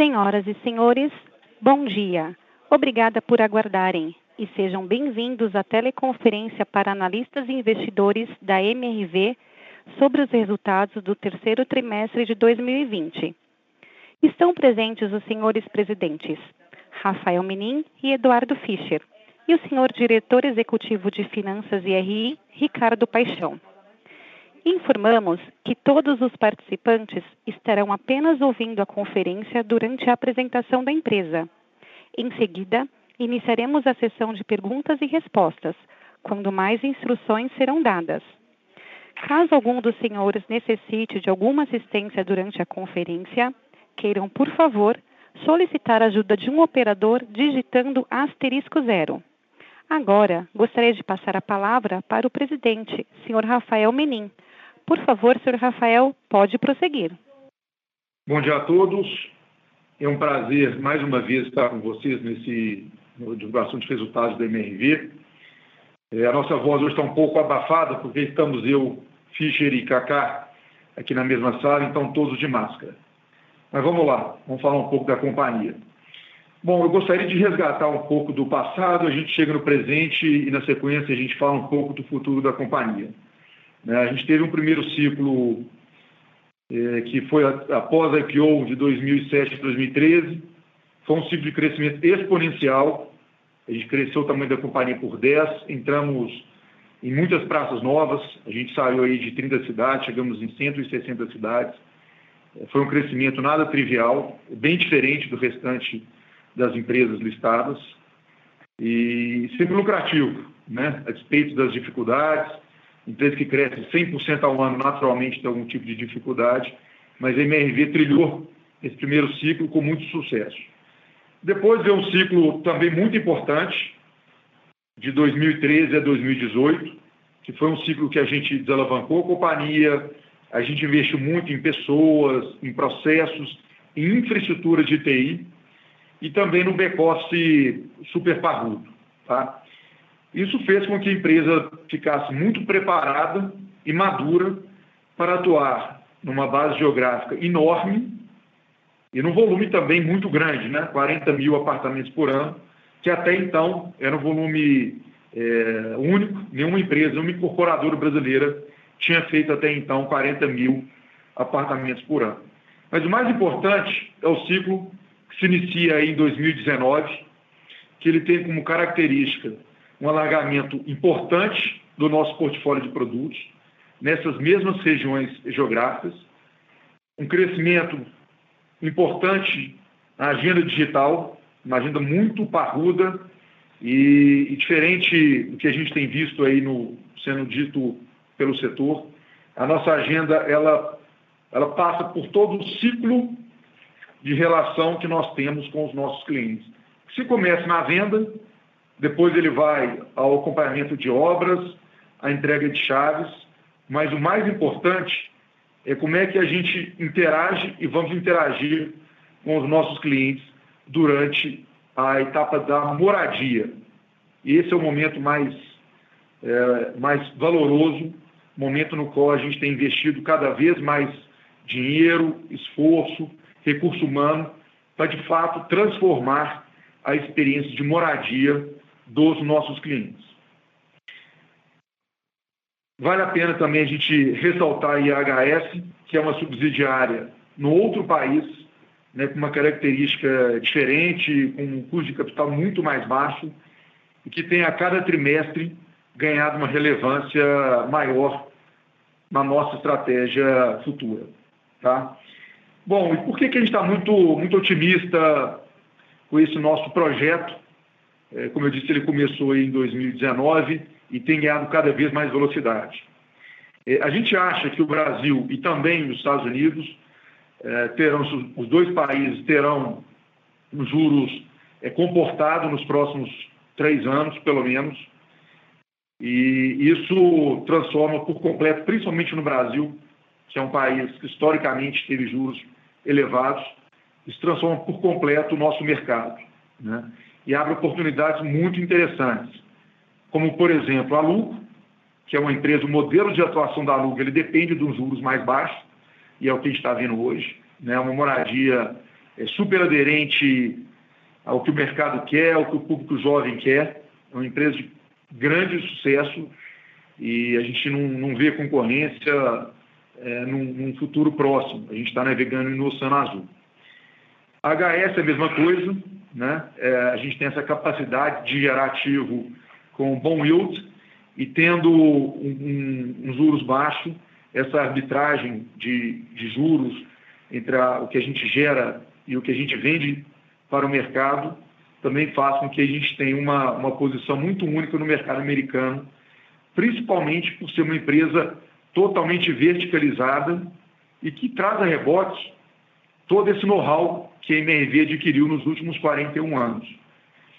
Senhoras e senhores, bom dia. Obrigada por aguardarem e sejam bem-vindos à teleconferência para analistas e investidores da MRV sobre os resultados do terceiro trimestre de 2020. Estão presentes os senhores presidentes Rafael Menin e Eduardo Fischer, e o senhor diretor executivo de Finanças e RI, Ricardo Paixão. Informamos que todos os participantes estarão apenas ouvindo a conferência durante a apresentação da empresa. Em seguida, iniciaremos a sessão de perguntas e respostas, quando mais instruções serão dadas. Caso algum dos senhores necessite de alguma assistência durante a conferência, queiram, por favor, solicitar a ajuda de um operador digitando asterisco zero. Agora, gostaria de passar a palavra para o presidente, senhor Rafael Menin. Por favor, senhor Rafael, pode prosseguir. Bom dia a todos. É um prazer, mais uma vez, estar com vocês nesse divulgação de resultados da MRV. É, a nossa voz hoje está um pouco abafada, porque estamos eu, Fischer e Kaká aqui na mesma sala, então todos de máscara. Mas vamos lá, vamos falar um pouco da companhia. Bom, eu gostaria de resgatar um pouco do passado, a gente chega no presente e, na sequência, a gente fala um pouco do futuro da companhia. Né, a gente teve um primeiro ciclo é, que foi após a IPO de 2007 e 2013, foi um ciclo de crescimento exponencial, a gente cresceu o tamanho da companhia por 10, entramos em muitas praças novas, a gente saiu aí de 30 cidades, chegamos em 160 cidades, foi um crescimento nada trivial, bem diferente do restante das empresas listadas e sempre lucrativo, né? a despeito das dificuldades. Empresa que cresce 100% ao ano, naturalmente tem algum tipo de dificuldade, mas a MRV trilhou esse primeiro ciclo com muito sucesso. Depois veio um ciclo também muito importante, de 2013 a 2018, que foi um ciclo que a gente desalavancou a companhia, a gente investiu muito em pessoas, em processos, em infraestrutura de TI e também no back-office super parrudo. Tá? Isso fez com que a empresa ficasse muito preparada e madura para atuar numa base geográfica enorme e num volume também muito grande, né? 40 mil apartamentos por ano, que até então era um volume é, único, nenhuma empresa, nenhuma incorporadora brasileira tinha feito até então 40 mil apartamentos por ano. Mas o mais importante é o ciclo que se inicia em 2019, que ele tem como característica um alargamento importante do nosso portfólio de produtos nessas mesmas regiões geográficas, um crescimento importante na agenda digital, uma agenda muito parruda e, e diferente do que a gente tem visto aí no, sendo dito pelo setor. A nossa agenda ela, ela passa por todo o ciclo de relação que nós temos com os nossos clientes. Se começa na venda, depois ele vai ao acompanhamento de obras, a entrega de chaves, mas o mais importante é como é que a gente interage e vamos interagir com os nossos clientes durante a etapa da moradia. E esse é o momento mais, é, mais valoroso momento no qual a gente tem investido cada vez mais dinheiro, esforço, recurso humano, para de fato transformar a experiência de moradia dos nossos clientes. Vale a pena também a gente ressaltar a IHS, que é uma subsidiária no outro país, né, com uma característica diferente, com um custo de capital muito mais baixo, e que tem a cada trimestre ganhado uma relevância maior na nossa estratégia futura. Tá? Bom, e por que, que a gente está muito, muito otimista com esse nosso projeto? É, como eu disse, ele começou em 2019 e tem ganhado cada vez mais velocidade. É, a gente acha que o Brasil e também os Estados Unidos é, terão, os dois países terão os juros comportados nos próximos três anos, pelo menos, e isso transforma por completo, principalmente no Brasil, que é um país que historicamente teve juros elevados, isso transforma por completo o nosso mercado. Né? E abre oportunidades muito interessantes, como, por exemplo, a Luco, que é uma empresa, o modelo de atuação da Luco, ele depende dos juros mais baixos, e é o que a gente está vendo hoje. Né? Uma moradia é super aderente ao que o mercado quer, ao que o público jovem quer. É uma empresa de grande sucesso e a gente não, não vê concorrência é, num, num, futuro próximo. A gente está navegando no Oceano Azul. A HS é a mesma coisa, né? É, a gente tem essa capacidade de gerar ativo com bom yield e tendo um, um, um juros baixo, essa arbitragem de, de juros entre a, o que a gente gera e o que a gente vende para o mercado também faz com que a gente tenha uma, uma posição muito única no mercado americano, principalmente por ser uma empresa totalmente verticalizada e que traz a rebote todo esse know-how que a MRV adquiriu nos últimos 41 anos.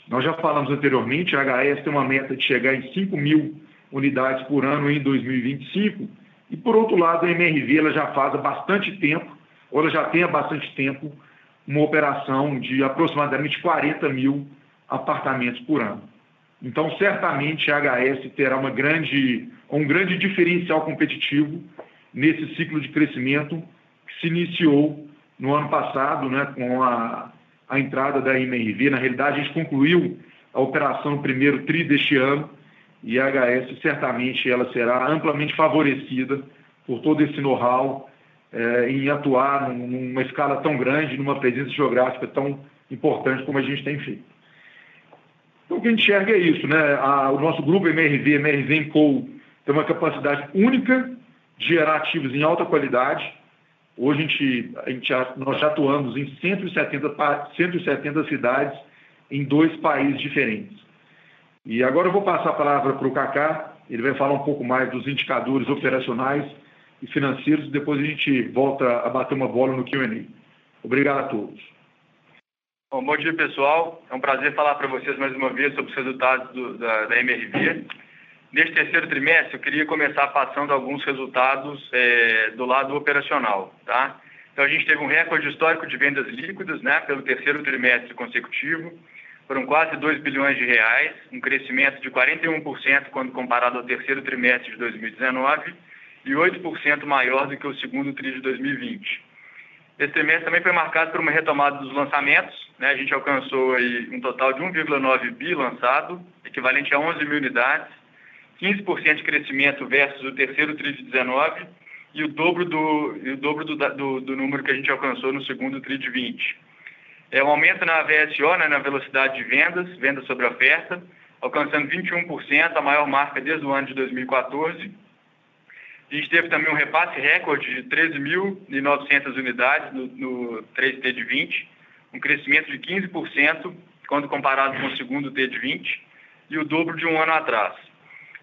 Nós já falamos anteriormente, a HS tem uma meta de chegar em 5 mil unidades por ano em 2025, e por outro lado, a MRV ela já faz há bastante tempo, ou ela já tem há bastante tempo, uma operação de aproximadamente 40 mil apartamentos por ano. Então, certamente a HS terá uma grande, um grande diferencial competitivo nesse ciclo de crescimento que se iniciou no ano passado, né, com a, a entrada da MRV. Na realidade, a gente concluiu a operação no primeiro TRI deste ano e a HS certamente ela será amplamente favorecida por todo esse know-how é, em atuar numa escala tão grande, numa presença geográfica tão importante como a gente tem feito. Então, o que a gente enxerga é isso, né? A, o nosso grupo MRV, MRV Co, tem uma capacidade única de gerar ativos em alta qualidade. Hoje a gente, a gente nós já atuamos em 170, 170 cidades em dois países diferentes. E agora eu vou passar a palavra para o Cacá, ele vai falar um pouco mais dos indicadores operacionais e financeiros, e depois a gente volta a bater uma bola no Q&A. Obrigado a todos. Bom, bom dia, pessoal. É um prazer falar para vocês mais uma vez sobre os resultados do, da, da, MRV. Neste terceiro trimestre, eu queria começar passando alguns resultados é, do lado operacional. Tá? Então, a gente teve um recorde histórico de vendas líquidas né, pelo terceiro trimestre consecutivo. Foram quase 2 bilhões de reais, um crescimento de 41% quando comparado ao terceiro trimestre de 2019 e 8% maior do que o segundo TRI de 2020. Esse trimestre também foi marcado por uma retomada dos lançamentos. Né? A gente alcançou aí um total de 1,9 bi lançado, equivalente a 11 mil unidades, 15% de crescimento versus o terceiro TRI de 19 e o dobro, do, o dobro do, do, do, número que a gente alcançou no segundo TRI de 20. É um aumento na VSO, né, na velocidade de vendas, vendas sobre oferta, alcançando 21%, a maior marca desde o ano de 2014 a gente teve também um repasse recorde de 13.900 unidades no, no 3T de 20, um crescimento de 15% quando comparado com o segundo T de 20 e o dobro de um ano atrás.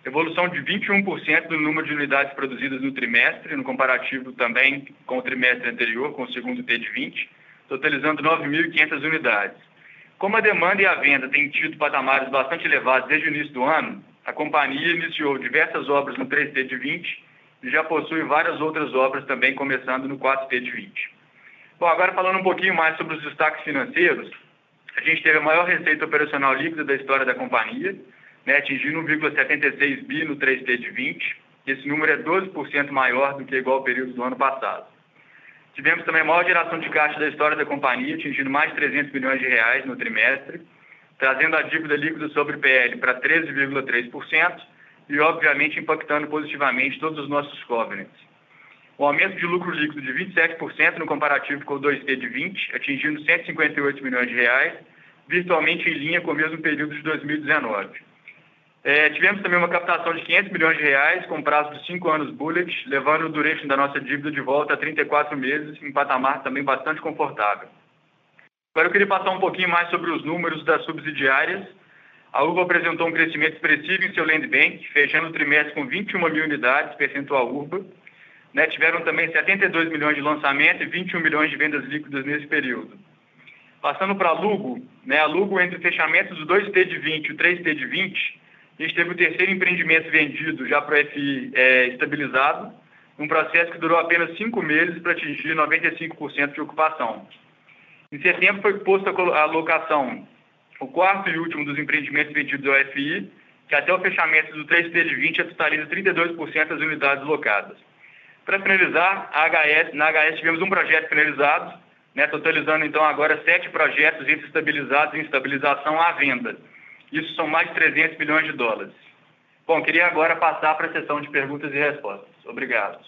Evolução de 21% do número de unidades produzidas no trimestre, no comparativo também com o trimestre anterior, com o segundo T de 20, totalizando 9.500 unidades. Como a demanda e a venda têm tido patamares bastante elevados desde o início do ano, a companhia iniciou diversas obras no 3T de 20 e já possui várias outras obras também, começando no 4T de 20. Bom, agora falando um pouquinho mais sobre os destaques financeiros, a gente teve a maior receita operacional líquida da história da companhia, né, atingindo 1,76 bi no 3T de 20. Esse número é 12% maior do que igual ao período do ano passado. Tivemos também a maior geração de caixa da história da companhia, atingindo mais de 300 milhões de reais no trimestre, trazendo a dívida líquida sobre PL para 13,3%, e, obviamente, impactando positivamente todos os nossos covenants. O aumento de lucro líquido de 27% no comparativo com o 2T de 20, atingindo 158 milhões de reais, virtualmente em linha com o mesmo período de 2019. É, tivemos também uma captação de 500 milhões de reais com prazo de 5 anos bullet, levando o duration da nossa dívida de volta a 34 meses, em patamar também bastante confortável. Agora eu queria passar um pouquinho mais sobre os números das subsidiárias a UVA apresentou um crescimento expressivo em seu land bank, fechando o trimestre com 21 mil unidades, percentual URBA. Né, tiveram também 72 milhões de lançamento e 21 milhões de vendas líquidas nesse período. Passando para a Lugo, né, a Lugo, entre fechamentos do 2T de 20 e o 3T de 20, a gente teve o terceiro empreendimento vendido já para o FI é, estabilizado, um processo que durou apenas cinco meses para atingir 95% de ocupação. Em setembro foi posta a locação o quarto e último dos empreendimentos vendidos ao FI, que até o fechamento do 3T de 20 totaliza 32% das unidades locadas. Para finalizar, HS, na HS tivemos um projeto finalizado, né, totalizando então agora sete projetos entre estabilizados e estabilização à venda. Isso são mais de 300 milhões de dólares. Bom, queria agora passar para a sessão de perguntas e respostas. Obrigado.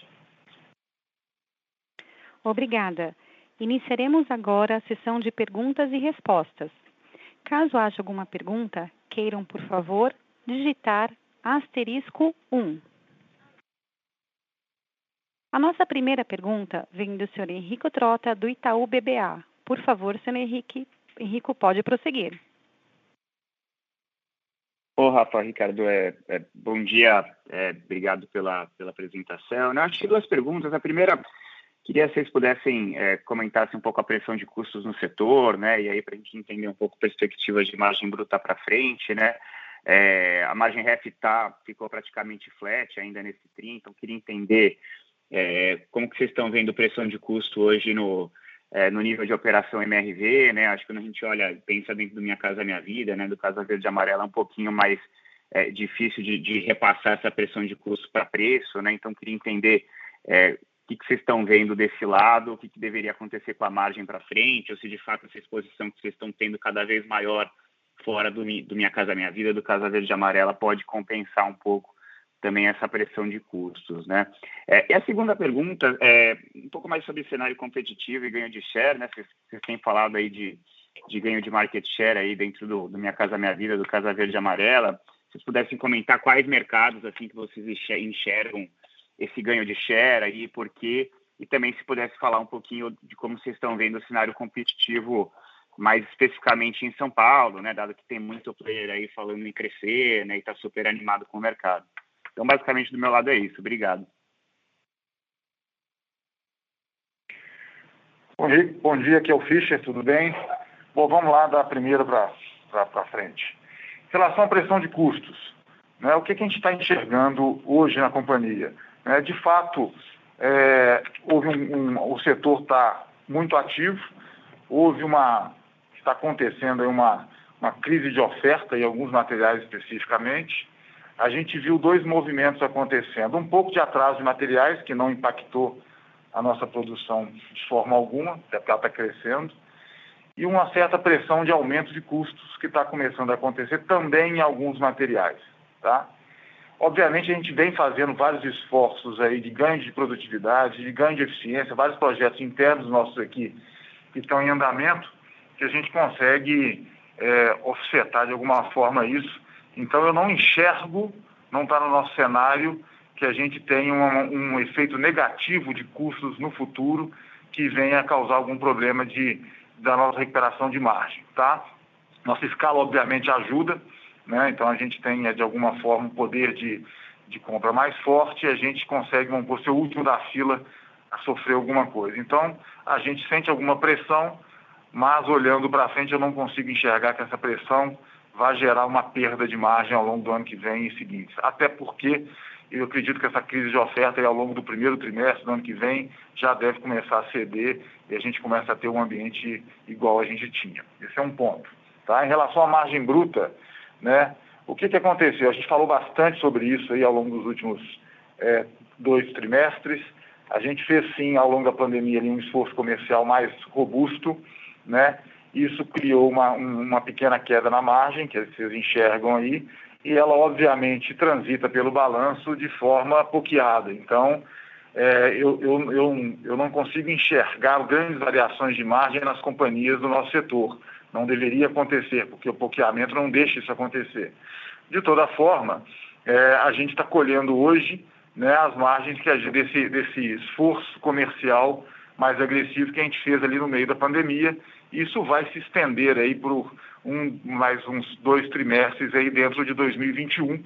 Obrigada. Iniciaremos agora a sessão de perguntas e respostas. Caso haja alguma pergunta, queiram, por favor, digitar asterisco 1. A nossa primeira pergunta vem do senhor Henrico Trota, do Itaú BBA. Por favor, senhor Henrique, Henrico, pode prosseguir. Ô, Rafa, Ricardo, é, é bom dia, é, obrigado pela, pela apresentação. Eu acho que duas perguntas. A primeira, queria que vocês pudessem é, comentar assim, um pouco a pressão de custos no setor, né? E aí, para a gente entender um pouco perspectivas de margem bruta para frente, né? É, a margem REF tá, ficou praticamente flat ainda nesse TRI, então queria entender é, como que vocês estão vendo pressão de custo hoje no, é, no nível de operação MRV, né? Acho que quando a gente olha, pensa dentro do Minha Casa Minha Vida, né? Do Casa Verde e Amarela, é um pouquinho mais é, difícil de, de, repassar essa pressão de custo para preço, né? Então, queria entender é, o que, que vocês estão vendo desse lado, o que, que deveria acontecer com a margem para frente, ou se de fato essa exposição que vocês estão tendo cada vez maior fora do, do Minha Casa Minha Vida, do Casa Verde e Amarela, pode compensar um pouco também essa pressão de custos, né? É, e a segunda pergunta é um pouco mais sobre cenário competitivo e ganho de share, né? Vocês, têm falado aí de, de ganho de market share aí dentro do, do Minha Casa Minha Vida, do Casa Verde Amarela. Se vocês pudessem comentar quais mercados assim que vocês enxergam esse ganho de share aí, por quê? E também se pudesse falar um pouquinho de como vocês estão vendo o cenário competitivo mais especificamente em São Paulo, né, dado que tem muito player aí falando em crescer, né, e está super animado com o mercado. Então, basicamente, do meu lado é isso. Obrigado. Bom dia, bom dia, aqui é o Fischer, tudo bem? Bom, vamos lá da primeira para frente. Em relação à pressão de custos, né, o que, que a gente está enxergando hoje na companhia? É, de fato, é, houve um, um, o setor está muito ativo, houve uma, está acontecendo uma, uma crise de oferta em alguns materiais especificamente, a gente viu dois movimentos acontecendo. Um pouco de atraso de materiais, que não impactou a nossa produção de forma alguma, até porque ela está crescendo, e uma certa pressão de aumento de custos que está começando a acontecer também em alguns materiais. Tá? Obviamente, a gente vem fazendo vários esforços aí de ganho de produtividade, de ganho de eficiência, vários projetos internos nossos aqui que estão em andamento, que a gente consegue é, offsetar de alguma forma isso então eu não enxergo, não está no nosso cenário, que a gente tenha um, um, efeito negativo de custos no futuro que venha a causar algum problema de, da nossa recuperação de margem. Tá? Nossa escala, obviamente, ajuda, né? então a gente tem, de alguma forma, um poder de, de compra mais forte e a gente consegue, vamos por ser o último da fila a sofrer alguma coisa. Então, a gente sente alguma pressão, mas olhando para frente eu não consigo enxergar que essa pressão vai gerar uma perda de margem ao longo do ano que vem e seguinte. Até porque eu acredito que essa crise de oferta ao longo do primeiro trimestre do ano que vem já deve começar a ceder e a gente começa a ter um ambiente igual a gente tinha. Esse é um ponto. Tá? Em relação à margem bruta, né, o que, que aconteceu? A gente falou bastante sobre isso aí ao longo dos últimos é, dois trimestres. A gente fez sim, ao longo da pandemia, ali, um esforço comercial mais robusto, né? Isso criou uma, uma pequena queda na margem, que vocês enxergam aí, e ela obviamente transita pelo balanço de forma poqueada. Então, é, eu, eu, eu, eu não consigo enxergar grandes variações de margem nas companhias do nosso setor. Não deveria acontecer, porque o poqueamento não deixa isso acontecer. De toda forma, é, a gente está colhendo hoje né, as margens que desse, desse esforço comercial mais agressivo que a gente fez ali no meio da pandemia isso vai se estender aí por um, mais uns dois trimestres aí dentro de 2021.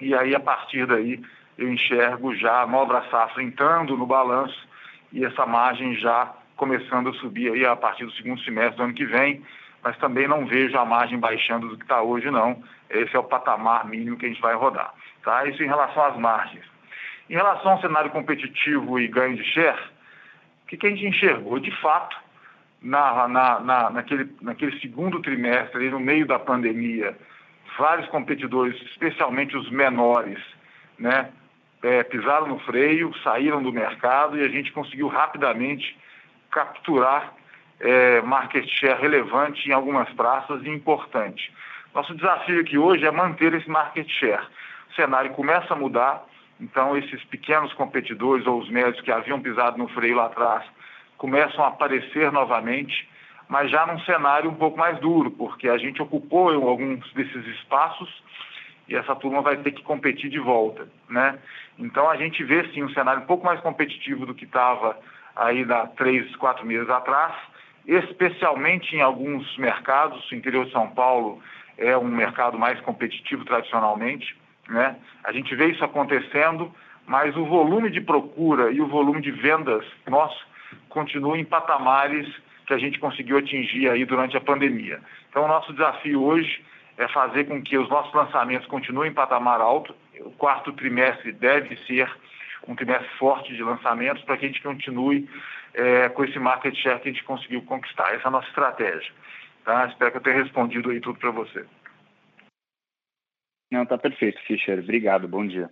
E aí, a partir daí, eu enxergo já a nova safra entrando no balanço e essa margem já começando a subir aí a partir do segundo semestre do ano que vem, mas também não vejo a margem baixando do que está hoje, não. Esse é o patamar mínimo que a gente vai rodar. Tá? Isso em relação às margens. Em relação ao cenário competitivo e ganho de share, o que, que a gente enxergou? De fato, na, na, na, naquele, naquele segundo trimestre, no meio da pandemia, vários competidores, especialmente os menores, né, é, pisaram no freio, saíram do mercado e a gente conseguiu rapidamente capturar é, market share relevante em algumas praças e importante. Nosso desafio aqui hoje é manter esse market share. O cenário começa a mudar, então esses pequenos competidores ou os médios que haviam pisado no freio lá atrás começam a aparecer novamente, mas já num cenário um pouco mais duro, porque a gente ocupou alguns desses espaços e essa turma vai ter que competir de volta, né? Então a gente vê sim um cenário um pouco mais competitivo do que estava aí há três, quatro meses atrás, especialmente em alguns mercados. O interior de São Paulo é um mercado mais competitivo tradicionalmente, né? A gente vê isso acontecendo, mas o volume de procura e o volume de vendas nosso continua em patamares que a gente conseguiu atingir aí durante a pandemia. Então o nosso desafio hoje é fazer com que os nossos lançamentos continuem em patamar alto. O quarto trimestre deve ser um trimestre forte de lançamentos para que a gente continue é, com esse market share que a gente conseguiu conquistar. Essa é a nossa estratégia. Tá? Espero que eu tenha respondido aí tudo para você. Não, está perfeito, Fischer. Obrigado, bom dia.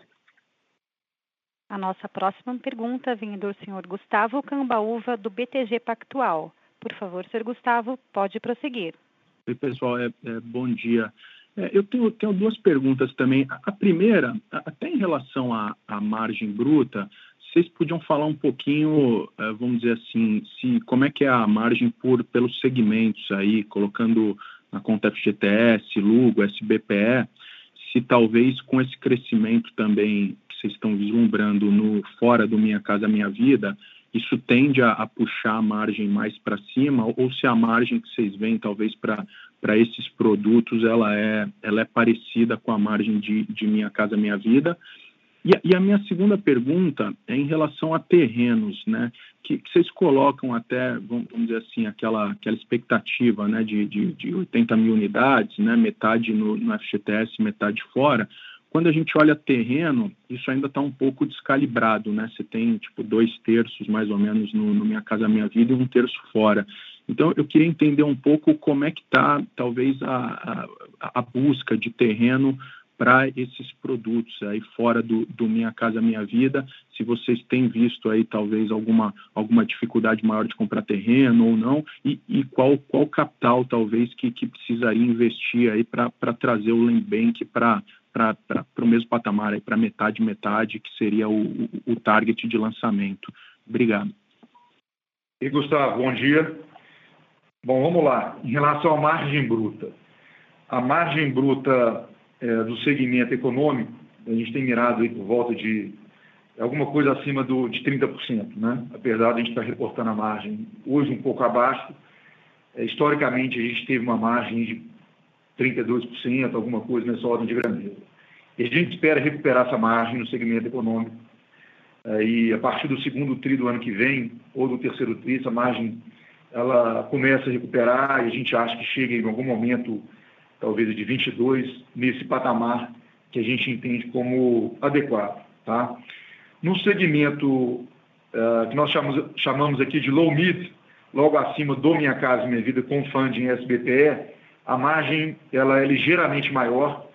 A nossa próxima pergunta vem do senhor Gustavo Cambaúva, do BTG Pactual. Por favor, senhor Gustavo, pode prosseguir. Oi, pessoal, é, é bom dia. É, eu tenho, tenho, duas perguntas também. A, a primeira, até em relação à, margem bruta, vocês podiam falar um pouquinho, é, vamos dizer assim, se como é que é a margem por pelos segmentos aí, colocando na conta FGTS, Lugo, SBPE, se talvez com esse crescimento também vocês estão vislumbrando no fora do Minha Casa Minha Vida, isso tende a, a puxar a margem mais para cima, ou se a margem que vocês veem, talvez, para esses produtos, ela é, ela é parecida com a margem de, de Minha Casa Minha Vida. E a, e a, minha segunda pergunta é em relação a terrenos, né? Que, que vocês colocam até, vamos, dizer assim, aquela, aquela expectativa né, de, de, de 80 mil unidades, né? metade no, no FGTS, metade fora. Quando a gente olha terreno, isso ainda está um pouco descalibrado, né? Você tem tipo dois terços mais ou menos no, no Minha Casa Minha Vida e um terço fora. Então eu queria entender um pouco como é que está talvez a, a, a busca de terreno para esses produtos aí fora do, do, Minha Casa Minha Vida, se vocês têm visto aí talvez alguma, alguma dificuldade maior de comprar terreno ou não, e, e qual, qual capital talvez que, que precisaria investir aí para trazer o Lembank para para o mesmo patamar, para metade, metade, que seria o, o, target de lançamento. Obrigado. E Gustavo, bom dia. Bom, vamos lá. Em relação à margem bruta, a margem bruta é, do segmento econômico, a gente tem mirado aí por volta de alguma coisa acima do, de 30%, né? Apesar de a gente estar reportando a margem hoje um pouco abaixo, é, historicamente a gente teve uma margem de 32%, alguma coisa nessa ordem de grandeza. E a gente espera recuperar essa margem no segmento econômico. E a partir do segundo tri do ano que vem, ou do terceiro tri, essa margem ela começa a recuperar e a gente acha que chega em algum momento, talvez de 22, nesse patamar que a gente entende como adequado. Tá? No segmento uh, que nós chamamos, chamamos aqui de low mid, logo acima do Minha Casa Minha Vida com funding SBPE, a margem ela é ligeiramente maior,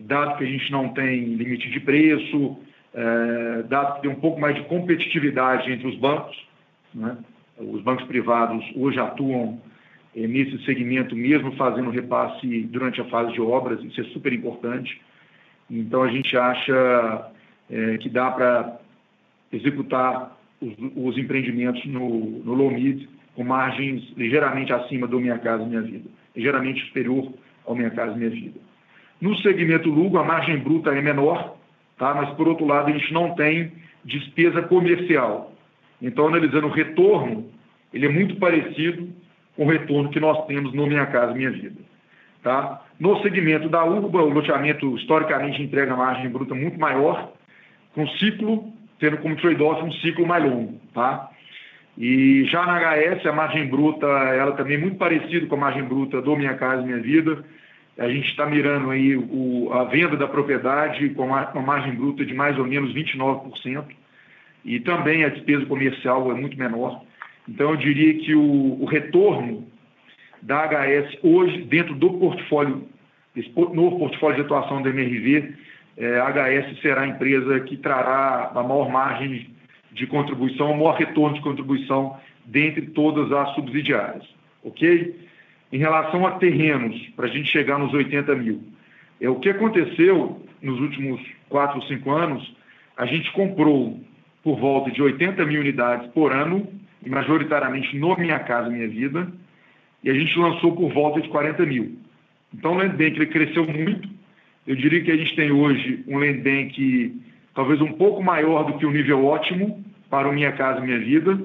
dado que a gente não tem limite de preço, é, dado que tem um pouco mais de competitividade entre os bancos. Né? Os bancos privados hoje atuam nesse segmento, mesmo fazendo repasse durante a fase de obras, isso é super importante. Então, a gente acha é, que dá para executar os, os, empreendimentos no, no low mid com margens ligeiramente acima do Minha Casa Minha Vida geralmente superior ao Casa Minha Vida. No segmento Lugo, a margem bruta é menor, tá? mas, por outro lado, a gente não tem despesa comercial. Então, analisando o retorno, ele é muito parecido com o retorno que nós temos no Minha Casa Minha Vida. Tá? No segmento da Urba, o loteamento historicamente entrega margem bruta muito maior, com ciclo, tendo como trade-off um ciclo mais longo. Tá? E já na HS, a margem bruta, ela também é muito parecida com a margem bruta do Minha Casa Minha Vida. A gente está mirando aí o, a venda da propriedade com uma, margem bruta de mais ou menos 29%. E também a despesa comercial é muito menor. Então, eu diria que o, o retorno da HS hoje, dentro do portfólio, esse novo portfólio de atuação da MRV, é, a HS será a empresa que trará a maior margem de contribuição, o maior retorno de contribuição dentre todas as subsidiárias, ok? Em relação a terrenos, para a gente chegar nos 80 mil, é o que aconteceu nos últimos quatro ou cinco anos, a gente comprou por volta de 80 mil unidades por ano, majoritariamente no Minha Casa Minha Vida, e a gente lançou por volta de 40 mil. Então, o Land Bank ele cresceu muito. Eu diria que a gente tem hoje um Land Bank talvez um pouco maior do que o nível ótimo para o Minha Casa Minha Vida.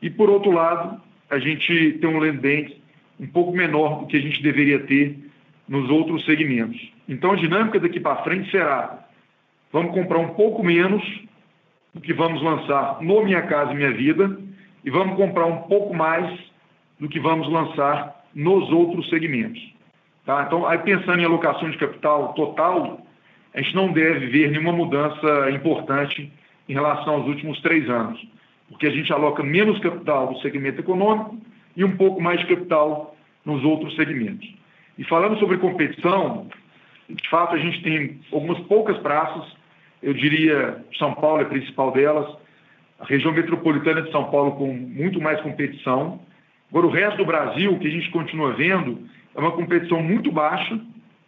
E, por outro lado, a gente tem um Land Bank um pouco menor do que a gente deveria ter nos outros segmentos. Então, a dinâmica daqui para frente será: vamos comprar um pouco menos do que vamos lançar no Minha Casa Minha Vida e vamos comprar um pouco mais do que vamos lançar nos outros segmentos. Tá? Então, aí pensando em alocação de capital total, a gente não deve ver nenhuma mudança importante em relação aos últimos três anos, porque a gente aloca menos capital no segmento econômico e um pouco mais de capital nos outros segmentos. E falando sobre competição, de fato a gente tem algumas poucas praças, eu diria São Paulo é a principal delas, a região metropolitana de São Paulo com muito mais competição. Agora, o resto do Brasil, que a gente continua vendo, é uma competição muito baixa,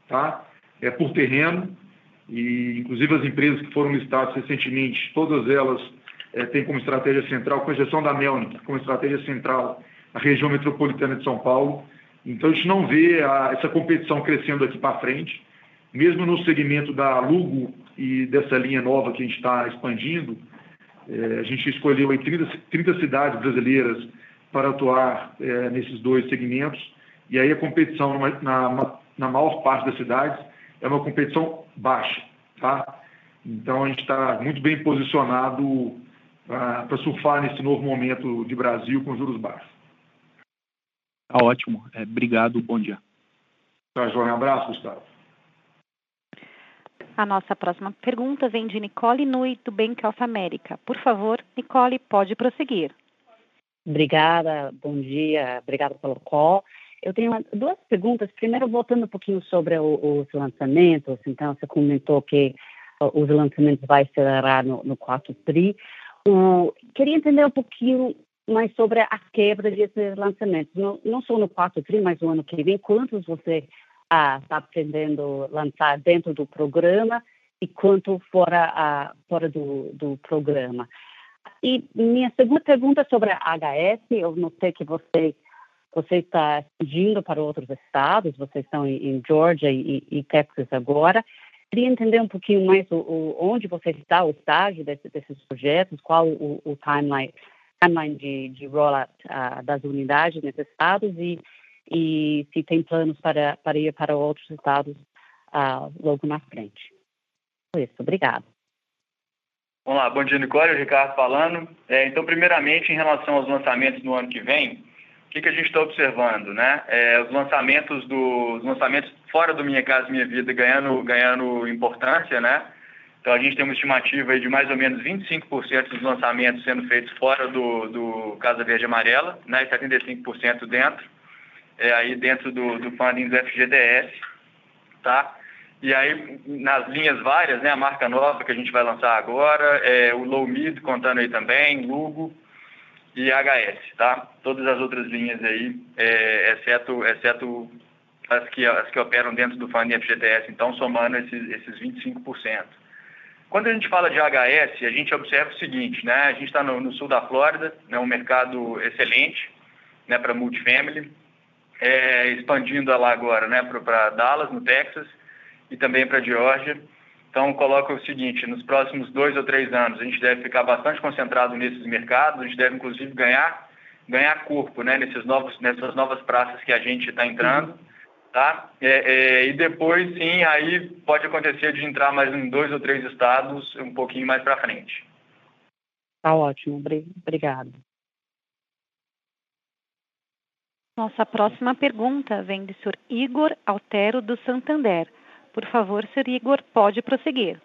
tá? É por terreno, e inclusive as empresas que foram listadas recentemente, todas elas é, têm como estratégia central, com exceção da Melnick, como estratégia central a região metropolitana de São Paulo. Então, a gente não vê a, essa competição crescendo aqui para frente. Mesmo no segmento da Lugo e dessa linha nova que a gente está expandindo, é, a gente escolheu aí 30, 30 cidades brasileiras para atuar é, nesses dois segmentos, e aí a competição na, na maior parte das cidades é uma competição baixa, tá? Então a gente está muito bem posicionado para surfar nesse novo momento de Brasil com juros baixos. Tá ótimo. É, obrigado, bom dia. Tá, João. Um abraço, Gustavo. A nossa próxima pergunta vem de Nicole Nui, do Bank of America. Por favor, Nicole, pode prosseguir. Obrigada, bom dia, obrigada pelo call. Eu tenho duas perguntas. Primeiro, voltando um pouquinho sobre o, os lançamentos. Então, você comentou que os lançamentos vai acelerar no, no quarto TRI. O, queria entender um pouquinho mais sobre a quebra desses lançamentos. Não, não só no quarto TRI, mas no ano que vem. Quantos você está ah, pretendendo lançar dentro do programa e quanto fora, ah, fora do, do programa? E minha segunda pergunta é sobre a HS. Eu notei que você você está indo para outros estados, vocês estão em, em Georgia e, e, Texas agora. Queria entender um pouquinho mais o, o, onde você está, o estágio desse, desses projetos, qual o, o timeline, timeline de, de rollout uh, das unidades nesses estados e, e se tem planos para, para ir para outros estados uh, logo na frente. Isso, obrigado. Vamos lá, bom dia, Nicole, o Ricardo falando. É, então, primeiramente, em relação aos lançamentos no ano que vem, o que, que a gente está observando, né? É, os lançamentos do, os lançamentos fora do Minha Casa Minha Vida ganhando, ganhando importância, né? Então a gente tem uma estimativa de mais ou menos 25% dos lançamentos sendo feitos fora do, do Casa Verde Amarela, né? E 75% dentro, é, aí dentro do, do funding do FGDS, tá? E aí, nas linhas várias, né, a marca nova que a gente vai lançar agora, é, o Low Mid contando aí também, Lugo, e HS, tá? Todas as outras linhas aí, é, exceto, exceto as, que, as que operam dentro do fundo FGTS, então somando esses, esses 25%. Quando a gente fala de HS, a gente observa o seguinte, né? A gente está no, no, sul da Flórida, né? um mercado excelente né? para multifamily, é, expandindo lá agora né? para Dallas, no Texas, e também para Georgia. Então, coloca o seguinte: nos próximos dois ou três anos, a gente deve ficar bastante concentrado nesses mercados, a gente deve, inclusive, ganhar, ganhar corpo né, nesses novos, nessas novas praças que a gente está entrando. Tá? É, é, e depois, sim, aí pode acontecer de entrar mais em dois ou três estados um pouquinho mais para frente. Tá ótimo, obrigado. Nossa próxima pergunta vem do senhor Igor Altero do Santander. Por favor, Sr. Igor, pode prosseguir.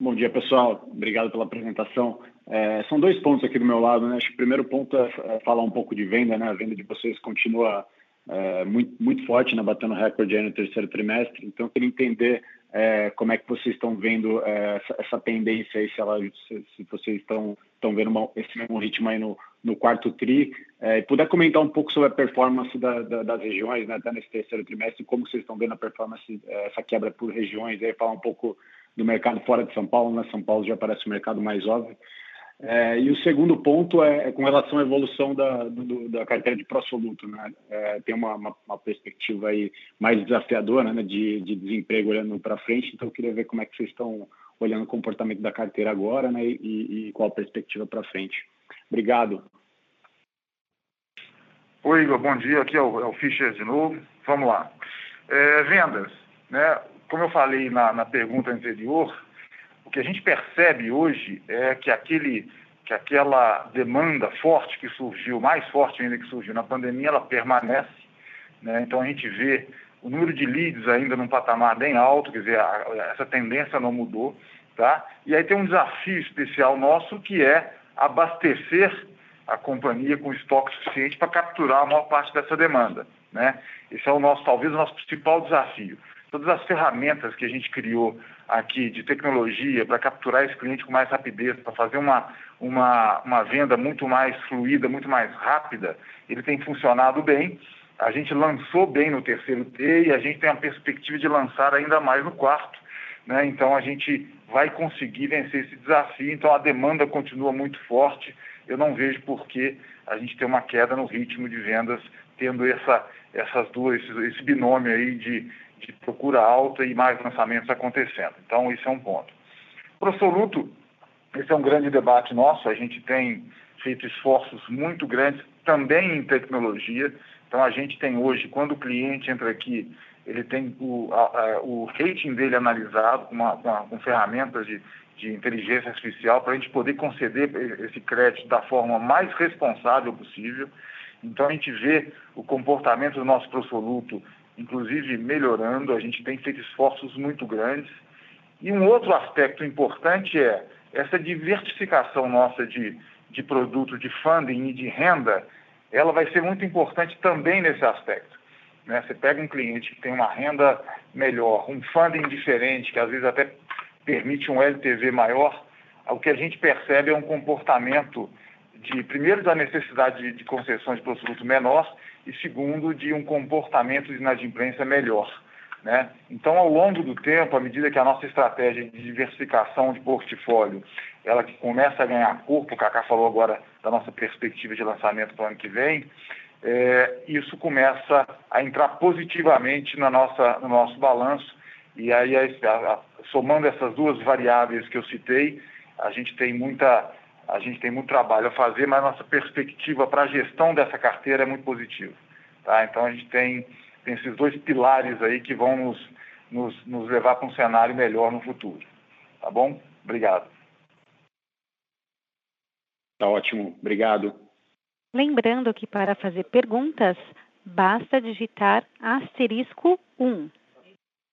Bom dia, pessoal. Obrigado pela apresentação. É, são dois pontos aqui do meu lado. Né? Acho que o primeiro ponto é, é falar um pouco de venda. Né? A venda de vocês continua é, muito, muito forte, né, batendo recorde no terceiro trimestre. Então, eu queria entender é, como é que vocês estão vendo é, essa, essa, tendência aí, se, ela, se, se vocês estão, estão vendo uma, esse mesmo ritmo aí no, no quarto TRI. É, e puder comentar um pouco sobre a performance da, da, das regiões, né, até nesse terceiro trimestre, como vocês estão vendo a performance, é, essa quebra por regiões, aí falar um pouco do mercado fora de São Paulo, né? São Paulo já parece o mercado mais óbvio. É, e o segundo ponto é, é, com relação à evolução da, do, da carteira de pró-soluto. Né? É, tem uma, uma, uma, perspectiva aí mais desafiadora né, de, de desemprego olhando para frente, então eu queria ver como é que vocês estão olhando o comportamento da carteira agora né, e, e qual a perspectiva para frente. Obrigado. Oi, Igor, bom dia. Aqui é o, é o Fischer de novo. Vamos lá. É, vendas. Né? Como eu falei na, na pergunta anterior, o que a gente percebe hoje é que, aquele, que aquela demanda forte que surgiu, mais forte ainda que surgiu na pandemia, ela permanece. Né? Então a gente vê o número de leads ainda num patamar bem alto, quer dizer, a, essa tendência não mudou. Tá? E aí tem um desafio especial nosso que é abastecer a companhia com estoque suficiente para capturar a maior parte dessa demanda. Né? Esse é o nosso, talvez, o nosso principal desafio todas as ferramentas que a gente criou aqui de tecnologia para capturar esse cliente com mais rapidez, para fazer uma, uma, uma venda muito mais fluida, muito mais rápida, ele tem funcionado bem. A gente lançou bem no terceiro T e a gente tem a perspectiva de lançar ainda mais no quarto. Né? Então a gente vai conseguir vencer esse desafio. Então a demanda continua muito forte. Eu não vejo por que a gente ter uma queda no ritmo de vendas, tendo essa, essas duas, esse binômio aí de, de procura alta e mais lançamentos acontecendo. Então, isso é um ponto. Para o Soluto, esse é um grande debate nosso. A gente tem feito esforços muito grandes também em tecnologia. Então, a gente tem hoje, quando o cliente entra aqui, ele tem o, a, a, o rating dele analisado com, uma, com, com ferramentas de, de inteligência artificial para a gente poder conceder esse crédito da forma mais responsável possível. Então, a gente vê o comportamento do nosso prosoluto inclusive melhorando, a gente tem feito esforços muito grandes. E um outro aspecto importante é essa diversificação nossa de, de produto, de funding e de renda, ela vai ser muito importante também nesse aspecto. Né? Você pega um cliente que tem uma renda melhor, um funding diferente, que às vezes até permite um LTV maior, o que a gente percebe é um comportamento de, primeiro, da necessidade de, de concessões de produto menor e segundo, de um comportamento de inadimplência melhor. Né? Então, ao longo do tempo, à medida que a nossa estratégia de diversificação de portfólio ela que começa a ganhar corpo, o Cacá falou agora da nossa perspectiva de lançamento para o ano que vem, é, isso começa a entrar positivamente na nossa, no nosso balanço. E aí, a, a, somando essas duas variáveis que eu citei, a gente tem muita a gente tem muito trabalho a fazer, mas nossa perspectiva para a gestão dessa carteira é muito positiva. Tá? Então a gente tem, tem esses dois pilares aí que vão nos, nos, nos levar para um cenário melhor no futuro. Tá bom? Obrigado. Tá ótimo, obrigado. Lembrando que para fazer perguntas, basta digitar asterisco 1.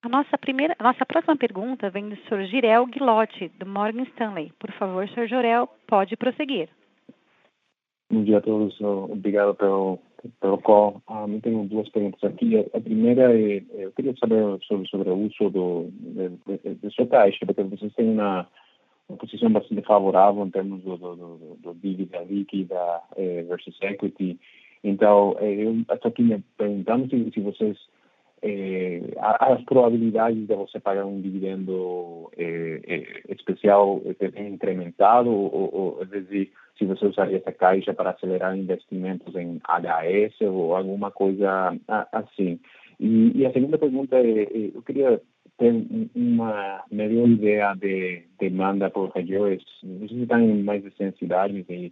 A nossa, primeira, a nossa próxima pergunta vem do Sr. Girel Guilotti, do Morgan Stanley. Por favor, Sr. Jorel, pode prosseguir. Bom dia a todos. Obrigado pelo, pelo call. Um, eu tenho duas perguntas aqui. A primeira é, eu queria saber sobre, sobre o uso do, de, de, de caixa, porque vocês têm uma, uma posição bastante favorável em termos do, do, do, do dívida líquida eh, versus equity. Então, eh, eu estou aqui me perguntando se, se vocês eh, as probabilidades de você pagar um dividendo eh, eh, especial é incrementado ou, ou, às vezes se você usaria essa caixa para acelerar investimentos em HS ou alguma coisa assim. E, e a segunda pergunta é, é eu queria ter uma melhor ideia de demanda por regiões. Vocês estão em mais de 100 cidades e,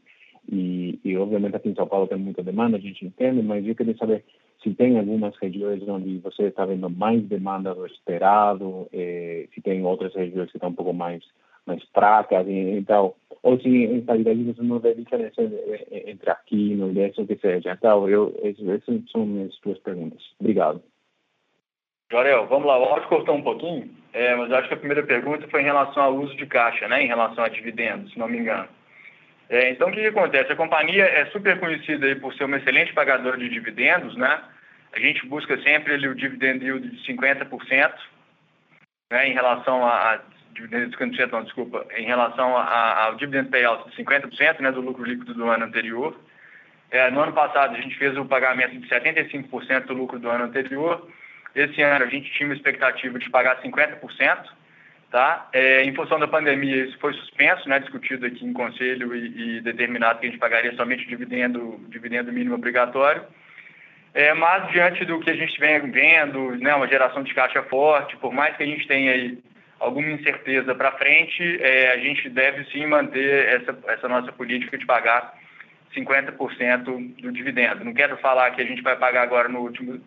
e, e, obviamente aqui em São Paulo tem muita demanda, a gente entende, mas eu queria saber se tem algumas regiões onde você está vendo mais demanda do esperado, eh, se tem outras regiões que estão um pouco mais mais fracas, então, ou se em realidade você não vê diferença eh, eh, entre aqui e no Nordeste, o que seja. Então, eu, essas são minhas duas perguntas. Obrigado. Jorel, vamos lá, o áudio cortou um pouquinho, é, mas acho que a primeira pergunta foi em relação ao uso de caixa, né, em relação a dividendos, se não me engano. É, então, o que, que, acontece? A companhia é super conhecida aí por ser uma excelente pagadora de dividendos, né? a gente busca sempre ali, o dividend yield de 50%, né, em relação a, a dividend 50%, não, desculpa, em relação ao dividend payout de 50% né, do lucro líquido do ano anterior. É, no ano passado, a gente fez o pagamento de 75% do lucro do ano anterior. Esse ano, a gente tinha uma expectativa de pagar 50%. Tá? É, em função da pandemia, isso foi suspenso, né, discutido aqui em conselho e, e determinado que a gente pagaria somente dividendo, dividendo mínimo obrigatório. É, mas, diante do que a gente vem vendo, né, uma geração de caixa forte, por mais que a gente tenha aí alguma incerteza para frente, é, a gente deve sim manter essa, essa nossa política de pagar 50% do dividendo. Não quero falar que a gente vai pagar agora no último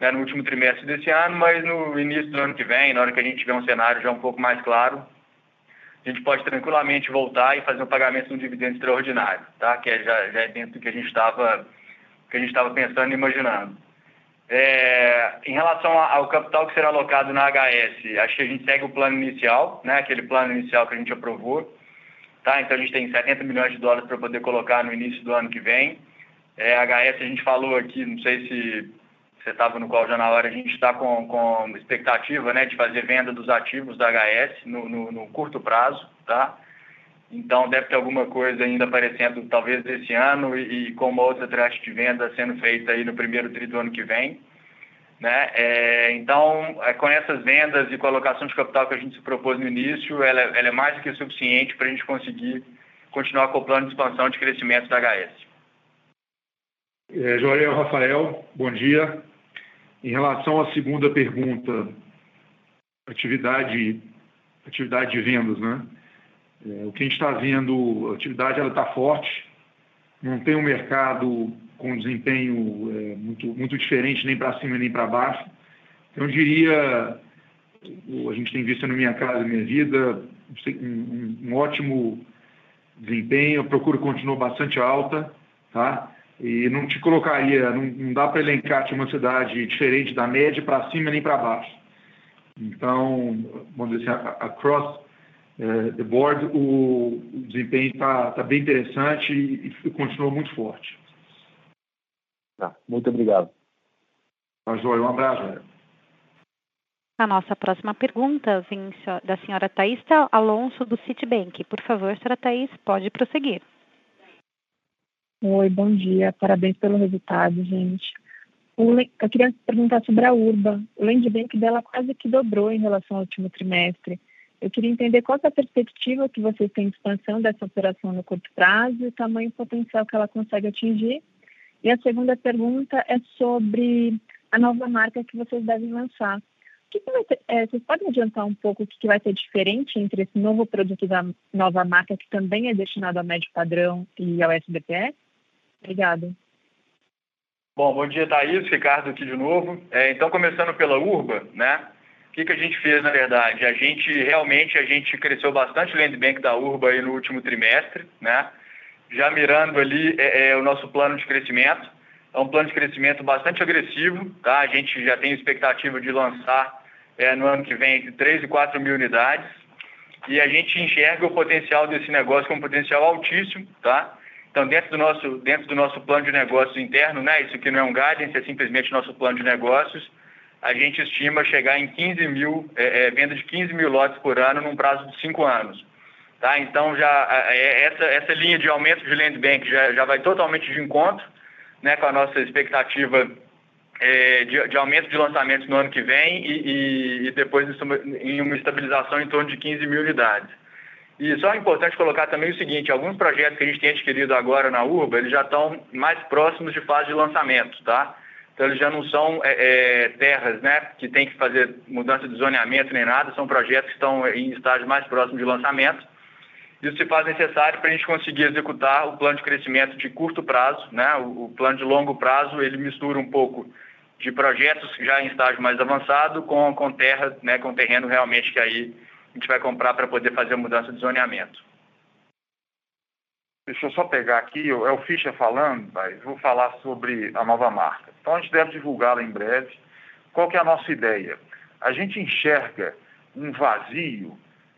né, no último trimestre desse ano, mas no início do ano que vem, na hora que a gente tiver um cenário já um pouco mais claro, a gente pode tranquilamente voltar e fazer um pagamento de um dividendo extraordinário, tá? que é, já, já é dentro do que a gente estava que a gente estava pensando e imaginando. É, em relação ao capital que será alocado na HS, acho que a gente segue o plano inicial, né, aquele plano inicial que a gente aprovou. Tá? Então a gente tem 70 milhões de dólares para poder colocar no início do ano que vem. É, HS a gente falou aqui, não sei se você estava no qual já na hora, a gente está com, com expectativa né, de fazer venda dos ativos da HS no, no, no, curto prazo, tá? Então deve ter alguma coisa ainda aparecendo talvez esse ano e, e com uma outra tranche de venda sendo feita aí no primeiro tri do ano que vem. Né? É, então, é, com essas vendas e colocação de capital que a gente se propôs no início, ela, ela é mais do que suficiente para a gente conseguir continuar com o plano de expansão de crescimento da HS. É, Joel Rafael, bom dia. Em relação à segunda pergunta, atividade, atividade de vendas, né? É, o que a gente está vendo, a atividade ela está forte, não tem um mercado com desempenho é, muito, muito diferente nem para cima nem para baixo. Então, eu diria, a gente tem visto no Minha Casa Minha Vida, um, um, um ótimo desempenho, a procura continua bastante alta, tá? E não te colocaria, não, não dá para elencar de uma cidade diferente da média para cima nem para baixo. Então, vamos dizer assim, across uh, the board, o, o desempenho está tá bem interessante e, e continua muito forte. Tá, muito obrigado. Tá, Joia, um abraço. A nossa próxima pergunta vem da senhora Thaís Alonso, do Citibank. Por favor, senhora Thaís, pode prosseguir. Oi, bom dia. Parabéns pelo resultado, gente. Eu queria perguntar sobre a Urba. O land bank dela quase que dobrou em relação ao último trimestre. Eu queria entender qual é a perspectiva que vocês têm de expansão dessa operação no curto prazo e o tamanho potencial que ela consegue atingir. E a segunda pergunta é sobre a nova marca que vocês devem lançar. Que que ter, é, vocês podem adiantar um pouco o que, que vai ser diferente entre esse novo produto da nova marca, que também é destinado a médio padrão e ao SBPS? Obrigada. Bom, bom dia, Thaís. Ricardo aqui de novo. É, então, começando pela Urba, né? O que, que a gente fez, na verdade? A gente, realmente, a gente cresceu bastante o land bank da Urba aí no último trimestre, né? Já mirando ali é, é, o nosso plano de crescimento. É um plano de crescimento bastante agressivo, tá? A gente já tem expectativa de lançar é, no ano que vem entre 3 e 4 mil unidades. E a gente enxerga o potencial desse negócio como um potencial altíssimo, tá? Então, dentro do nosso, dentro do nosso plano de negócios interno, né, isso aqui não é um guidance, é simplesmente nosso plano de negócios, a gente estima chegar em 15 mil, é, é, venda de 15 mil lotes por ano num prazo de 5 anos. Tá? Então, já, é, essa, essa linha de aumento de land bank já, já vai totalmente de encontro né, com a nossa expectativa é, de, de, aumento de lançamentos no ano que vem e, e, e depois em uma estabilização em torno de 15 mil unidades. E só é importante colocar também o seguinte, alguns projetos que a gente tem adquirido agora na Urba, eles já estão mais próximos de fase de lançamento, tá? Então eles já não são é, é, terras, né, que tem que fazer mudança de zoneamento nem nada, são projetos que estão em estágio mais próximo de lançamento. Isso se faz necessário para a gente conseguir executar o plano de crescimento de curto prazo, né? O, o plano de longo prazo ele mistura um pouco de projetos já em estágio mais avançado com, com terra, né, com terreno realmente que aí a gente vai comprar para poder fazer a mudança de zoneamento. Deixa eu só pegar aqui, é o Fischer falando, mas vou falar sobre a nova marca. Então a gente deve divulgá-la em breve. Qual que é a nossa ideia? A gente enxerga um vazio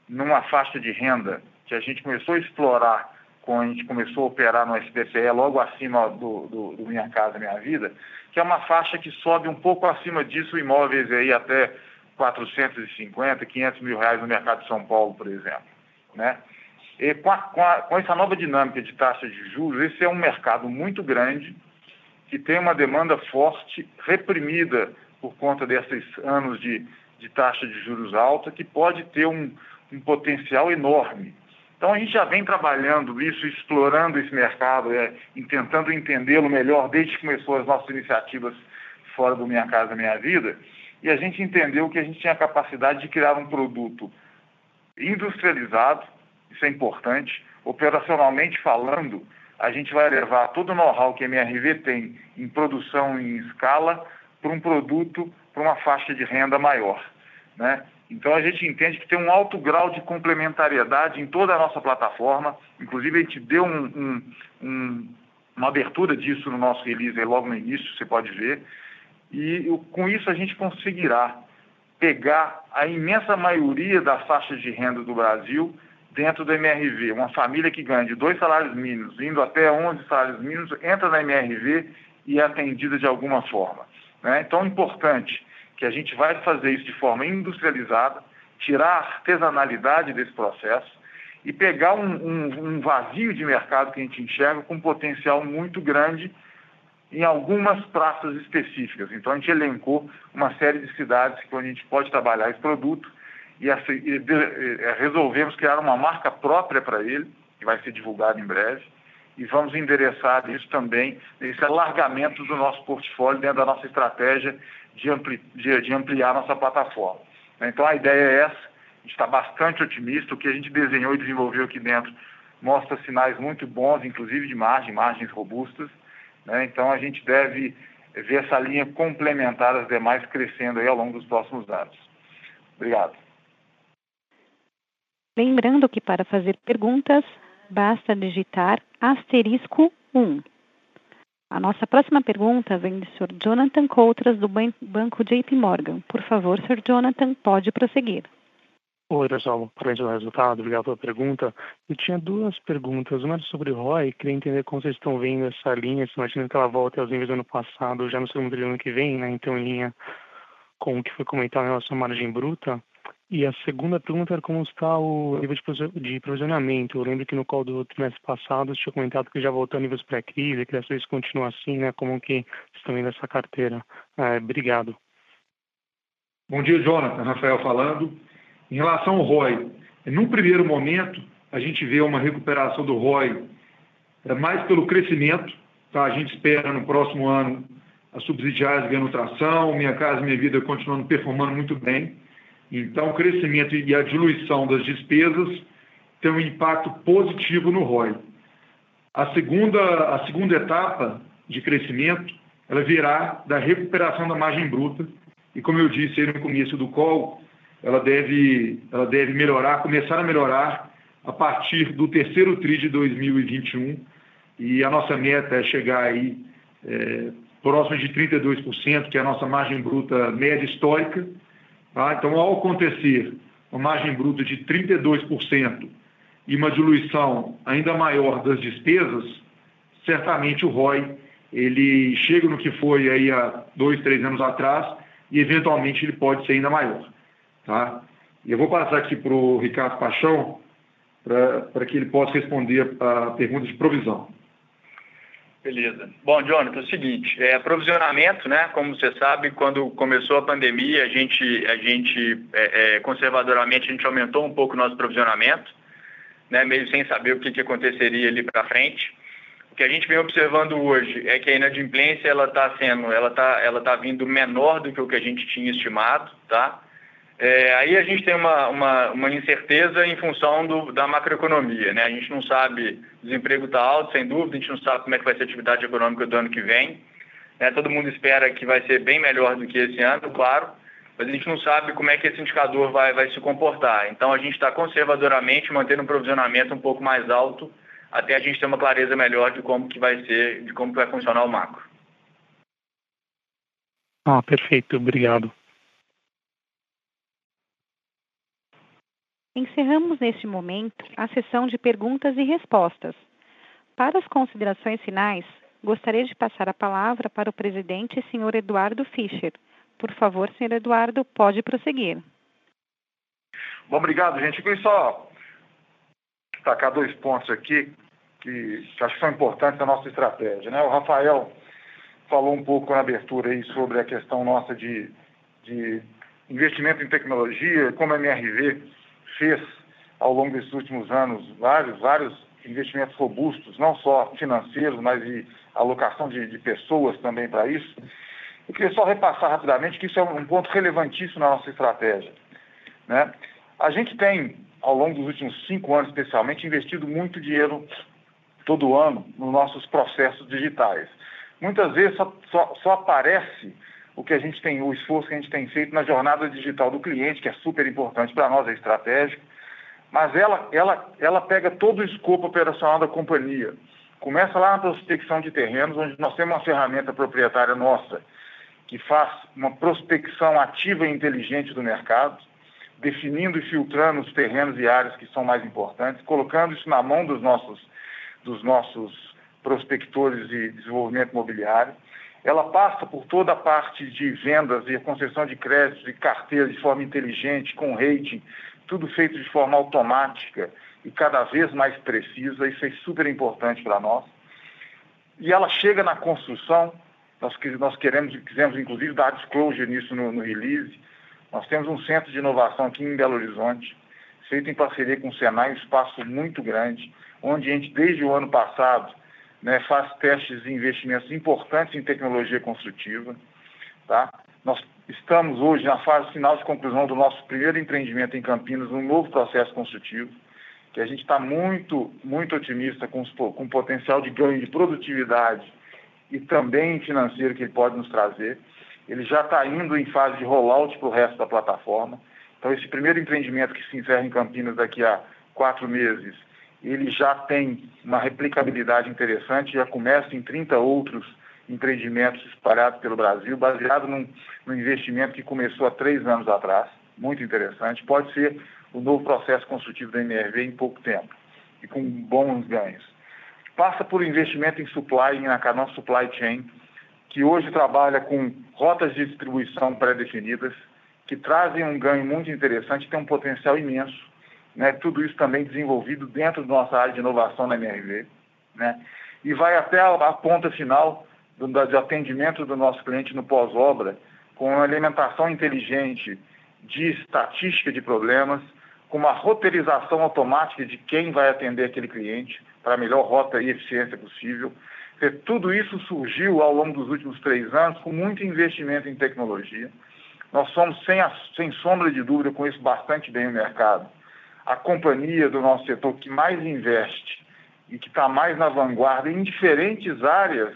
numa faixa de renda que a gente começou a explorar quando a gente começou a operar no SBPE, logo acima do, do, do, Minha Casa Minha Vida, que é uma faixa que sobe um pouco acima disso, imóveis aí até 450, 500 mil reais no mercado de São Paulo, por exemplo. Né? E com, a, com, a, com essa nova dinâmica de taxa de juros, esse é um mercado muito grande, que tem uma demanda forte, reprimida por conta desses anos de, de taxa de juros alta, que pode ter um, um potencial enorme. Então a gente já vem trabalhando isso, explorando esse mercado, é, tentando entendê-lo melhor desde que começou as nossas iniciativas fora do Minha Casa Minha Vida, e a gente entendeu que a gente tinha a capacidade de criar um produto industrializado, isso é importante, operacionalmente falando, a gente vai levar todo o know-how que a MRV tem em produção em escala para um produto, para uma faixa de renda maior. Né? Então a gente entende que tem um alto grau de complementariedade em toda a nossa plataforma. Inclusive a gente deu um, um, um, uma abertura disso no nosso release logo no início, você pode ver. E com isso a gente conseguirá pegar a imensa maioria das faixas de renda do Brasil dentro do MRV. Uma família que ganha de dois salários mínimos, indo até 11 salários mínimos, entra na MRV e é atendida de alguma forma. Né? Então é importante que a gente vai fazer isso de forma industrializada, tirar a artesanalidade desse processo e pegar um, um, um vazio de mercado que a gente enxerga com um potencial muito grande em algumas praças específicas. Então a gente elencou uma série de cidades onde a gente pode trabalhar esse produto e, assim, e de, e, resolvemos criar uma marca própria para ele, que vai ser divulgada em breve, e vamos endereçar isso também, esse alargamento do nosso portfólio dentro da nossa estratégia de, ampli, de ampliar nossa plataforma. Então a ideia é essa, a gente está bastante otimista, o que a gente desenhou e desenvolveu aqui dentro mostra sinais muito bons, inclusive de margem, margens robustas. Né? Então a gente deve ver essa linha complementar às demais crescendo aí ao longo dos próximos anos. Obrigado. Lembrando que para fazer perguntas, basta digitar asterisco 1. A nossa próxima pergunta vem do Sr. Jonathan Coutras, do Banco JP Morgan. Por favor, Sr. Jonathan, pode prosseguir. Oi, pessoal. Parabéns pelo resultado. Obrigado pela pergunta. Eu tinha duas perguntas. Uma sobre o ROI. Queria entender como vocês estão vendo essa linha. Se imagina que ela volta aos níveis do ano passado, já no segundo ano que vem, né? Então, em linha com o que foi comentado em relação à margem bruta. E a segunda pergunta era como está o nível de provisionamento. Eu lembro que no call do trimestre passado você tinha comentado que já voltou a níveis pré-crise, que dessa vez continua assim, né? Como que estão vendo essa carteira? É, obrigado. Bom dia, Jonathan. Rafael falando. Em relação ao ROI, num primeiro momento, a gente vê uma recuperação do ROI é, mais pelo crescimento. Tá? A gente espera no próximo ano as subsidiárias ganhando tração, Minha Casa Minha Vida continuando performando muito bem. Então, o crescimento e a diluição das despesas tem um impacto positivo no ROI. A segunda, a segunda etapa de crescimento, ela virá da recuperação da margem bruta, e como eu disse no começo do call, ela deve, ela deve melhorar, começar a melhorar a partir do terceiro TRI de 2021, e a nossa meta é chegar aí é, próximo de 32%, que é a nossa margem bruta média histórica, Tá? Então, ao acontecer uma margem bruta de 32% e uma diluição ainda maior das despesas, certamente o ROI ele chega no que foi aí há dois, três anos atrás e eventualmente ele pode ser ainda maior. Tá? E eu vou passar aqui para o Ricardo Paixão para que ele possa responder a pergunta de provisão. Beleza. Bom, Jonathan, é o seguinte, é, aprovisionamento, né? Como você sabe, quando começou a pandemia, a gente, a gente é, é, conservadoramente, a gente aumentou um pouco o nosso provisionamento, né? Meio sem saber o que, que aconteceria ali para frente. O que a gente vem observando hoje é que a inadimplência ela está sendo, ela está, ela tá vindo menor do que o que a gente tinha estimado, tá? É, aí a gente tem uma, uma, uma incerteza em função do, da macroeconomia. Né? A gente não sabe, o desemprego está alto, sem dúvida, a gente não sabe como é que vai ser a atividade econômica do ano que vem. Né? Todo mundo espera que vai ser bem melhor do que esse ano, claro, mas a gente não sabe como é que esse indicador vai, vai se comportar. Então a gente está conservadoramente mantendo um provisionamento um pouco mais alto até a gente ter uma clareza melhor de como que vai ser, de como que vai funcionar o macro. Ah, perfeito, obrigado. Encerramos neste momento a sessão de perguntas e respostas. Para as considerações finais, gostaria de passar a palavra para o presidente, senhor Eduardo Fischer. Por favor, senhor Eduardo, pode prosseguir. Bom, obrigado, gente. Queria só destacar dois pontos aqui que, que acho que são importantes da nossa estratégia. Né? O Rafael falou um pouco na abertura aí sobre a questão nossa de, de investimento em tecnologia, como a MRV fez ao longo desses últimos anos vários, vários investimentos robustos, não só financeiros, mas de alocação de, de pessoas também para isso. Eu queria só repassar rapidamente que isso é um ponto relevantíssimo na nossa estratégia. Né? A gente tem, ao longo dos últimos cinco anos especialmente, investido muito dinheiro todo ano nos nossos processos digitais. Muitas vezes só, só, só, aparece o que a gente tem, o esforço que a gente tem feito na jornada digital do cliente, que é super importante para nós, é estratégico, mas ela, ela, ela pega todo o escopo operacional da companhia. Começa lá na prospecção de terrenos, onde nós temos uma ferramenta proprietária nossa, que faz uma prospecção ativa e inteligente do mercado, definindo e filtrando os terrenos e áreas que são mais importantes, colocando isso na mão dos nossos, dos nossos prospectores de desenvolvimento imobiliário. Ela passa por toda a parte de vendas e concessão de créditos e carteiras de forma inteligente, com rating, tudo feito de forma automática e cada vez mais precisa. Isso é super importante para nós. E ela chega na construção, nós, nós queremos, quisemos inclusive dar disclosure nisso no, no release. Nós temos um centro de inovação aqui em Belo Horizonte, feito em parceria com o Senai, um espaço muito grande, onde a gente, desde o ano passado, né, faz testes de investimentos importantes em tecnologia construtiva. Tá? Nós Estamos hoje na fase final de conclusão do nosso primeiro empreendimento em Campinas, um novo processo construtivo, que a gente está muito, muito otimista com, os, com o potencial de ganho de produtividade e também financeiro que ele pode nos trazer. Ele já está indo em fase de rollout para o resto da plataforma. Então, esse primeiro empreendimento que se encerra em Campinas daqui a quatro meses, ele já tem uma replicabilidade interessante, já começa em 30 outros empreendimentos espalhados pelo Brasil, baseado num, num investimento que começou há três anos atrás, muito interessante. Pode ser o novo processo construtivo da MRV em pouco tempo e com bons ganhos. Passa por investimento em supply, na nossa supply chain, que hoje trabalha com rotas de distribuição pré-definidas, que trazem um ganho muito interessante, tem um potencial imenso. Né? Tudo isso também desenvolvido dentro da nossa área de inovação na MRV. Né? E vai até a, a ponta final do, de atendimento do nosso cliente no pós-obra, com uma alimentação inteligente de estatística de problemas, com uma roteirização automática de quem vai atender aquele cliente para a melhor rota e eficiência possível. Tudo isso surgiu ao longo dos últimos três anos com muito investimento em tecnologia. Nós somos, sem, a, sem sombra de dúvida, com isso bastante bem no mercado. A companhia do nosso setor que mais investe e que está mais na vanguarda em diferentes áreas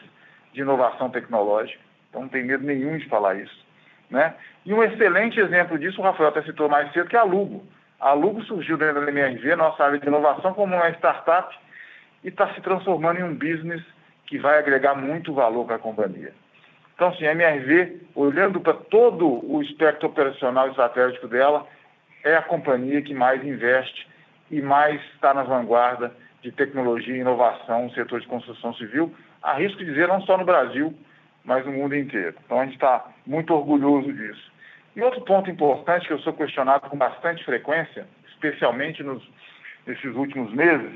de inovação tecnológica, então não tem medo nenhum de falar isso. Né? E um excelente exemplo disso, o Rafael até citou mais cedo, que é a Lugo. A Lugo surgiu dentro da MRV, nossa área de inovação, como uma startup e está se transformando em um business que vai agregar muito valor para a companhia. Então, assim, a MRV, olhando para todo o espectro operacional e estratégico dela, é a companhia que mais investe e mais está na vanguarda de tecnologia e inovação no setor de construção civil, arrisco dizer, não só no Brasil, mas no mundo inteiro. Então a gente está muito orgulhoso disso. E outro ponto importante que eu sou questionado com bastante frequência, especialmente nos, nesses últimos meses,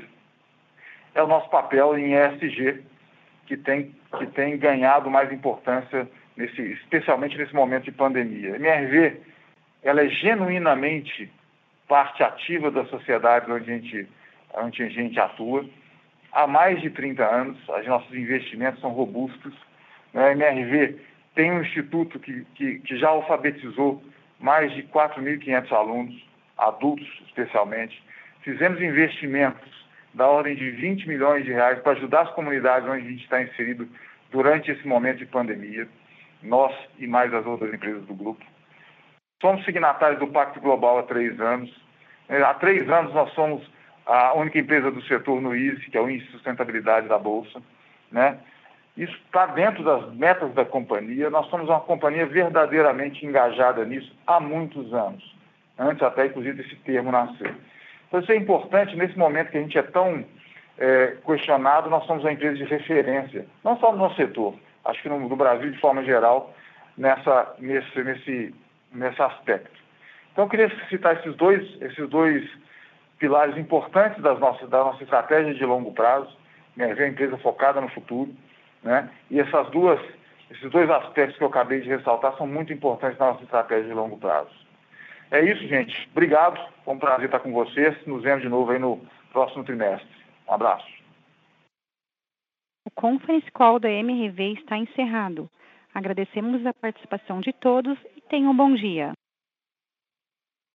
é o nosso papel em ESG, que tem, que tem ganhado mais importância, nesse, especialmente nesse momento de pandemia. MRV ela é genuinamente parte ativa da sociedade onde a gente, onde a gente atua há mais de 30 anos, os nossos investimentos são robustos. Né? A MRV tem um instituto que, que, que já alfabetizou mais de 4.500 alunos, adultos especialmente. Fizemos investimentos da ordem de 20 milhões de reais para ajudar as comunidades onde a gente está inserido durante esse momento de pandemia, nós e mais as outras empresas do grupo. Somos signatários do Pacto Global há três anos. Há três anos nós somos a única empresa do setor no ISE, que é o Índice de Sustentabilidade da Bolsa. Né? Isso está dentro das metas da companhia. Nós somos uma companhia verdadeiramente engajada nisso há muitos anos, antes até, inclusive, desse termo nascer. Então, isso é importante nesse momento que a gente é tão é, questionado, nós somos uma empresa de referência, não só no nosso setor, acho que no, no Brasil de forma geral, nessa, nesse, nesse, nesse aspecto. Então, eu queria citar esses dois, esses dois pilares importantes das nossas, da nossa estratégia de longo prazo, né, ver a empresa focada no futuro, né, e essas duas, esses dois aspectos que eu acabei de ressaltar são muito importantes na nossa estratégia de longo prazo. É isso, gente. Obrigado. Foi um prazer estar com vocês. Nos vemos de novo aí no próximo trimestre. Um abraço. O Conference Call da MRV está encerrado. Agradecemos a participação de todos tenham um bom dia.